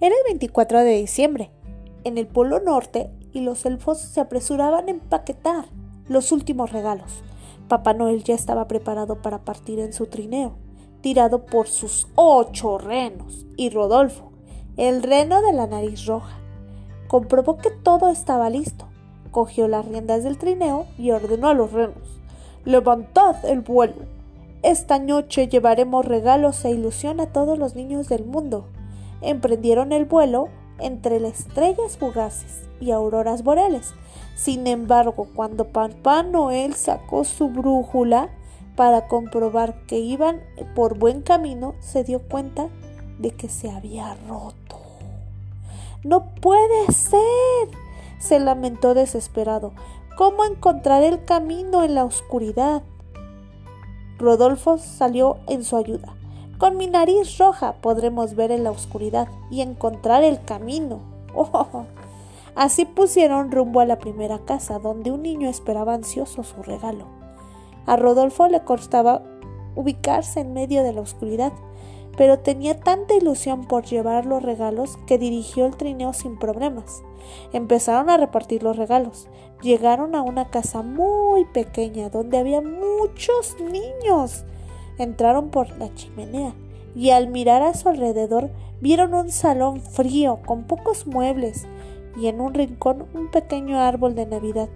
Era el 24 de diciembre, en el Polo Norte, y los elfos se apresuraban a empaquetar los últimos regalos. Papá Noel ya estaba preparado para partir en su trineo, tirado por sus ocho renos, y Rodolfo, el reno de la nariz roja, comprobó que todo estaba listo, cogió las riendas del trineo y ordenó a los renos Levantad el vuelo. Esta noche llevaremos regalos e ilusión a todos los niños del mundo. Emprendieron el vuelo entre las estrellas fugaces y auroras boreales. Sin embargo, cuando Papá Noel sacó su brújula para comprobar que iban por buen camino, se dio cuenta de que se había roto. No puede ser, se lamentó desesperado. ¿Cómo encontrar el camino en la oscuridad? Rodolfo salió en su ayuda. Con mi nariz roja podremos ver en la oscuridad y encontrar el camino. Oh. Así pusieron rumbo a la primera casa, donde un niño esperaba ansioso su regalo. A Rodolfo le costaba ubicarse en medio de la oscuridad, pero tenía tanta ilusión por llevar los regalos que dirigió el trineo sin problemas. Empezaron a repartir los regalos. Llegaron a una casa muy pequeña donde había muchos niños. Entraron por la chimenea y al mirar a su alrededor vieron un salón frío con pocos muebles y en un rincón un pequeño árbol de Navidad,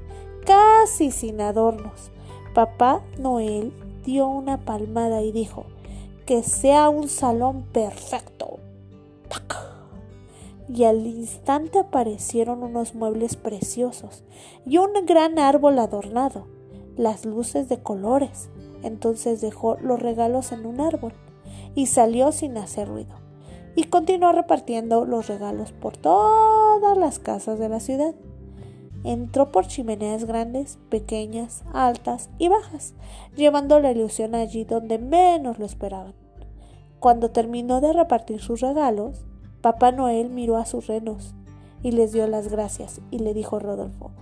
casi sin adornos. Papá Noel dio una palmada y dijo que sea un salón perfecto. Y al instante aparecieron unos muebles preciosos y un gran árbol adornado, las luces de colores, entonces dejó los regalos en un árbol y salió sin hacer ruido. Y continuó repartiendo los regalos por todas las casas de la ciudad. Entró por chimeneas grandes, pequeñas, altas y bajas, llevando la ilusión allí donde menos lo esperaban. Cuando terminó de repartir sus regalos, Papá Noel miró a sus renos y les dio las gracias y le dijo Rodolfo,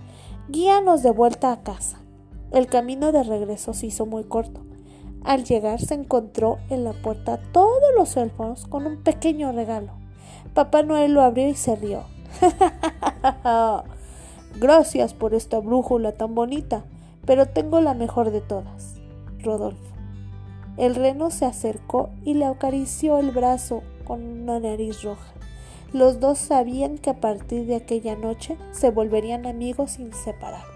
guíanos de vuelta a casa. El camino de regreso se hizo muy corto. Al llegar se encontró en la puerta todos los elfos con un pequeño regalo. Papá Noel lo abrió y se rió. Gracias por esta brújula tan bonita, pero tengo la mejor de todas. Rodolfo. El reno se acercó y le acarició el brazo con una nariz roja. Los dos sabían que a partir de aquella noche se volverían amigos inseparables.